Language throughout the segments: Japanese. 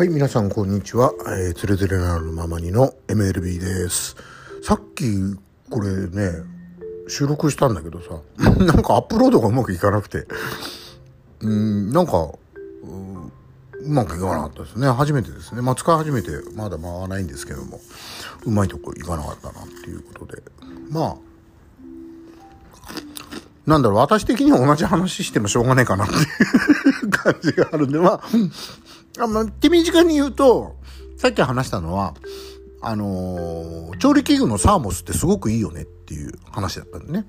はい、皆さんこんにちは。えー、つれづれなるままにの MLB です。さっき、これね、収録したんだけどさ、なんかアップロードがうまくいかなくて、うん、なんか、うまくいかなかったですね。初めてですね。まあ、使い始めてまだ回らないんですけども、うまいとこいかなかったなっていうことで。まあ、なんだろう、私的には同じ話してもしょうがないかなっていう 感じがあるんで、まあ、あまあ、手短に言うと、さっき話したのは、あのー調理器具のサーモスってすごくいいよねっていう話だったんでね。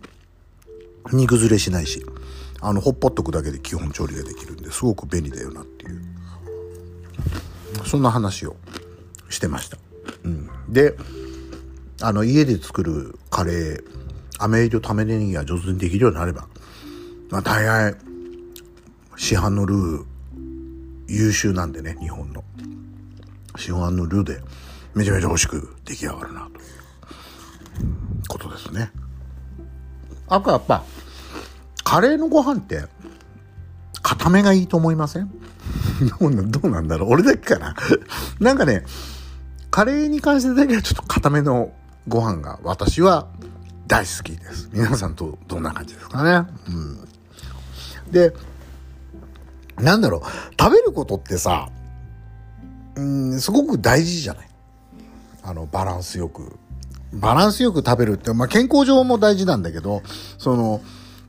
煮崩れしないし、あの、ほっぽっとくだけで基本調理ができるんで、すごく便利だよなっていう。そんな話をしてました。うん。で、あの、家で作るカレー、飴入りと玉ねぎが上手にできるようになれば、まあ大概、市販のルー、優秀なんでね、日本の。市販のルーで、めちゃめちゃ美味しく出来上がるな、ということですね。あとやっぱ、カレーのご飯って、固めがいいと思いません？どうなどうなんだろう？俺だけかな？なんかね、カレーに関してだけはちょっと固めのご飯が私は大好きです。皆さんとどんな感じですかね？うん。で、なんだろう、食べることってさ、うん、すごく大事じゃない？あの、バランスよく。バランスよく食べるって、まあ、健康上も大事なんだけど、その、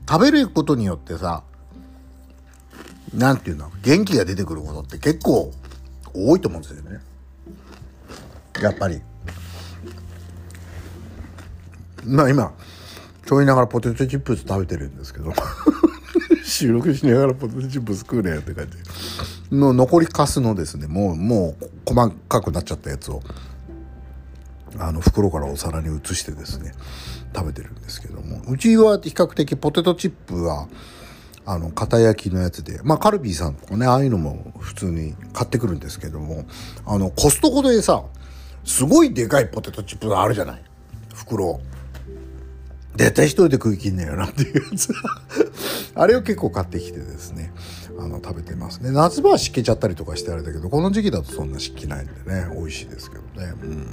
食べることによってさ、なんていうの、元気が出てくることって結構多いと思うんですよね。やっぱり。まあ今、ちょいながらポテトチップス食べてるんですけど、収録しながらポテトチップス食うねよって感じ。の残りカスのですね、もう、もう細かくなっちゃったやつを、あの、袋からお皿に移してですね、食べてるんですけども、うちは比較的ポテトチップは、あの、片焼きのやつで、まあ、カルビーさんとかね、ああいうのも普通に買ってくるんですけども、あの、コストコでさ、すごいでかいポテトチップがあるじゃない袋。絶対一人で食い切んねえよなっていうやつ。あれを結構買ってきてですね、あの、食べてますね。夏場は湿気ちゃったりとかしてあれだけど、この時期だとそんな湿気ないんでね、美味しいですけどね。うん。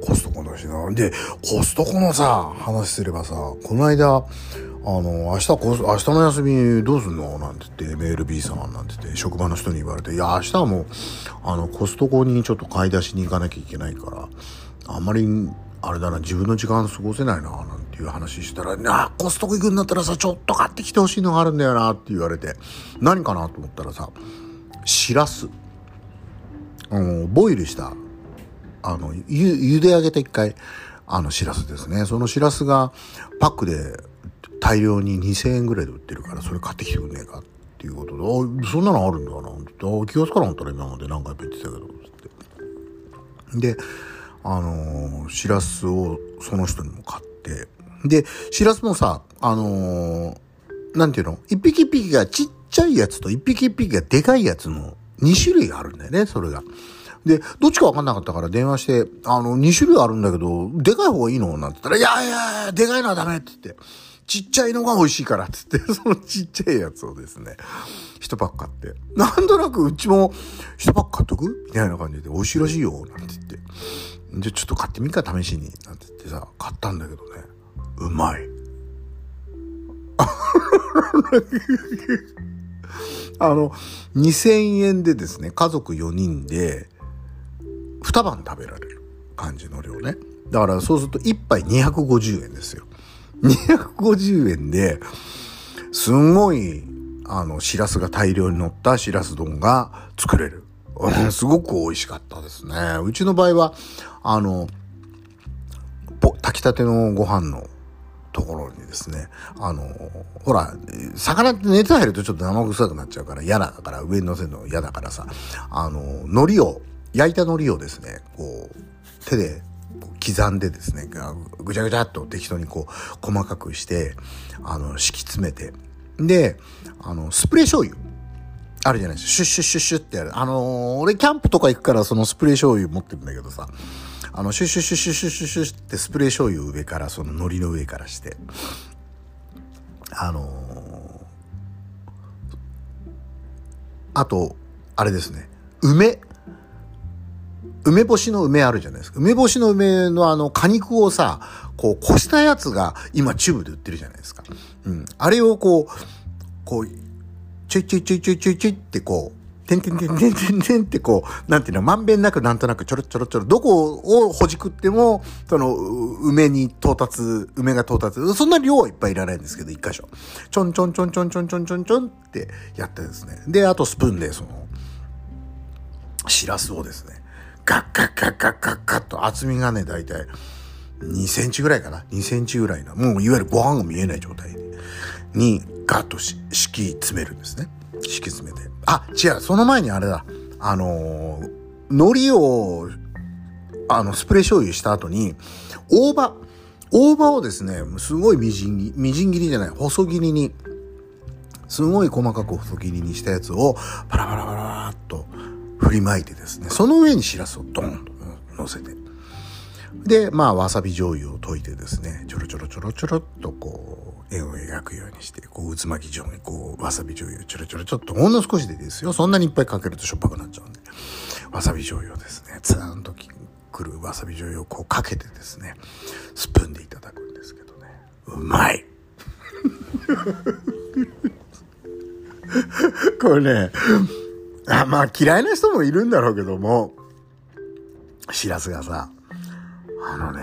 コストコだしな。で、コストコのさ、話すればさ、この間、あの、明日、明日の休みどうすんの？なんて言って、MLB さんなんて言って、職場の人に言われて、いや、明日はもう、あの、コストコにちょっと買い出しに行かなきゃいけないから、あんまり、あれだな、自分の時間過ごせないな、なんていう話したら、あ、コストコ行くんだったらさ、ちょっと買ってきてほしいのがあるんだよな、って言われて、何かなと思ったらさ、しらす。あの、ボイルしたあの、ゆ、茹で上げて一回、あの、しらすですね。そのしらすが、パックで大量に2000円ぐらいで売ってるから、それ買ってきてくんねえかっていうことで、あ、そんなのあるんだな、って気がつかなかったら今まで何回も言ってたけど、って。で、あのーしらすをその人にも買って、で、しらすもさ、あのーなんていうの？一匹一匹がちっちゃいやつと一匹一匹がでかいやつの2種類あるんだよね、それが。で、どっちかわかんなかったから電話して、あの、2種類あるんだけど、でかい方がいいの？なんて言ったら、いやいやいや、でかいのはダメって言って、ちっちゃいのが美味しいからって言って、そのちっちゃいやつをですね、一パック買って。なんとなくうちも一パック買っとくみたいな感じで、美味しいらしいよ、なんて言って。で、ちょっと買ってみっか、試しに。なんて言ってさ、買ったんだけどね、うまい。あの、2000円でですね、家族4人で、2晩食べられる感じの量ね。だからそうすると1杯250円ですよ。250円で、すんごい、あの、しらすが大量に乗ったしらす丼が作れる。すごく美味しかったですね。うちの場合は、あの、炊きたてのご飯のところにですね、あの、ほら、魚って熱入るとちょっと生臭くなっちゃうから嫌だから、上に乗せるの嫌だからさ、あの、海苔を、焼いた海苔をですね、こう、手で刻んでですね、ぐちゃぐちゃっと適当にこう、細かくして、あの、敷き詰めて、で、あの、スプレー醤油。あるじゃないですか。シュッシュッシュッシュッってやる。あのー俺キャンプとか行くからそのスプレー醤油持ってるんだけどさ、あの、シュッシュッシュッシュッシュッシュッシュッってスプレー醤油上から、その海苔の上からして、あのーあと、あれですね、梅。梅干しの梅あるじゃないですか。梅干しの梅のあの果肉をさ、こう、こしたやつが今チューブで売ってるじゃないですか。うん。あれをこう、こう、ちょいちょいちょいちょいちょいちょいってこう、てんてんてんてんてんてんってこう、なんていうの、まんべんなくなんとなくちょろちょろちょろ、どこをほじくっても、その、梅に到達、梅が到達、そんな量はいっぱいいらないんですけど、一箇所。ちょんちょんちょんちょんちょんちょんちょんちょんってやってですね。で、あとスプーンで、その、しらすをですね、ガッガッガッガッガッガッと厚みがね、だいたい2センチぐらいかな ?2 センチぐらいな、もういわゆるご飯が見えない状態に、ガッと敷き詰めるんですね。敷き詰めて。あ、違う、その前にあれだ。あのー、海苔を、あの、スプレー醤油した後に、大葉、大葉をですね、すごいみじん切り、みじん切りじゃない、細切りに、すごい細かく細切りにしたやつを、パラパラパラっと振りまいてですね、その上にしらすをドンと乗せて。で、まあ、わさび醤油を溶いてですね、ちょろちょろちょろちょろっとこう、円を描くようにして、こう、渦巻き状にこう、わさび醤油ちょろちょろちょっとほんの少しでですよ。そんなにいっぱいかけるとしょっぱくなっちゃうんで。わさび醤油をですね、ツーンとくるわさび醤油をこうかけてですね、スプーンでいただくんですけどね。うまい これね、あまあ嫌いな人もいるんだろうけども、しらすがさ、あのね、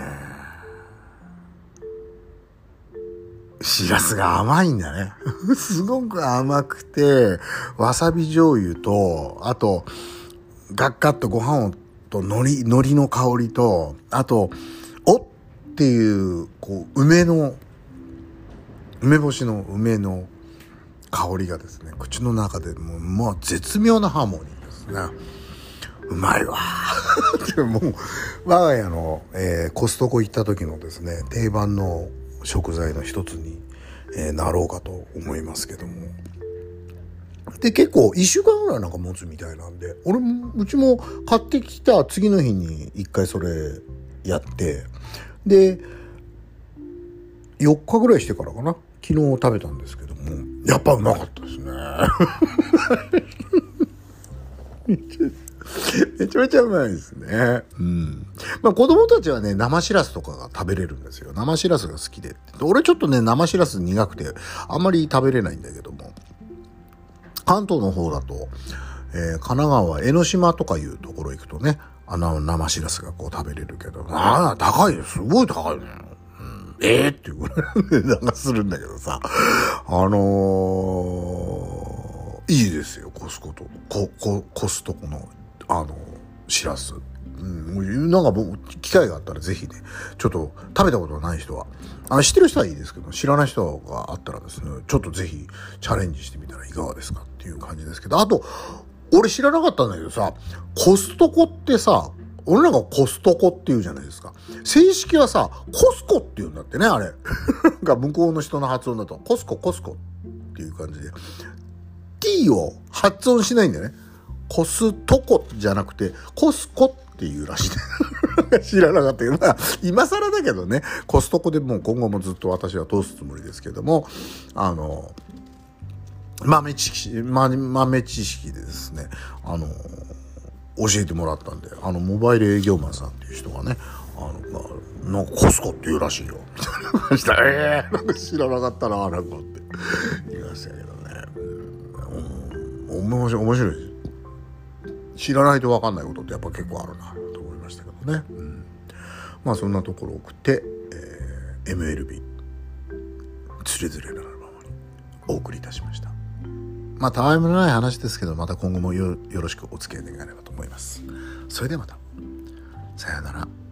しらすが甘いんだね。すごく甘くて、わさび醤油と、あと、ガッガッとご飯を、と海苔、海苔の香りと、あと、おっていう、こう、梅の、梅干しの梅の香りがですね、口の中でもう、まあ、絶妙なハーモニーですね。うまいわ。でも、我が家の、えー、コストコ行った時のですね、定番の食材の一つに、えー、なろうかと思いますけども。で、結構一週間ぐらいなんか持つみたいなんで、俺も、うちも買ってきた次の日に一回それやって、で、4日ぐらいしてからかな、昨日食べたんですけど、やっぱうまかったですね。めちゃめちゃうまいですね。うん。まあ子供たちはね、生しらすとかが食べれるんですよ。生しらすが好きで。俺ちょっとね、生しらす苦くて、あんまり食べれないんだけども。関東の方だと、えー、神奈川、江ノ島とかいうところ行くとね、あの生しらすがこう食べれるけど、ああ、高いよ。すごい高いね。ええー、っていうぐらいの値段がするんだけどさ。あのー、いいですよ、コスコと、コ、コ、コストコのあの、しらす。うん、なんか僕、機会があったらぜひね、ちょっと食べたことない人は、あ知ってる人はいいですけど、知らない人があったらですね、ちょっとぜひチャレンジしてみたらいかがですかっていう感じですけど、あと、俺知らなかったんだけどさ、コストコってさ、俺らがコストコって言うじゃないですか。正式はさ、コスコって言うんだってね、あれ。が向こうの人の発音だと、コスコ、コスコっていう感じで。t を発音しないんだよね。コストコじゃなくて、コスコっていうらしい。知らなかったけど、まあ、今更だけどね、コストコでもう今後もずっと私は通すつもりですけども、あの、豆知識、豆知識でですね、あの、教えてもらったんで、あの、モバイル営業マンさんっていう人がね、あの、まあ、なんかコスコって言うらしいよ。みたいな感じで、ええー、なんか知らなかったな、なんかって。言いましたけどね。うん、面白い。知らないと分かんないことってやっぱ結構あるなと思いましたけどね、うん、まあそんなところを送って、えー、MLB つれづれなるままにお送りいたしましたまあたわいもない話ですけどまた今後もよろしくお付き合い願えればと思います。それではまた。さようなら。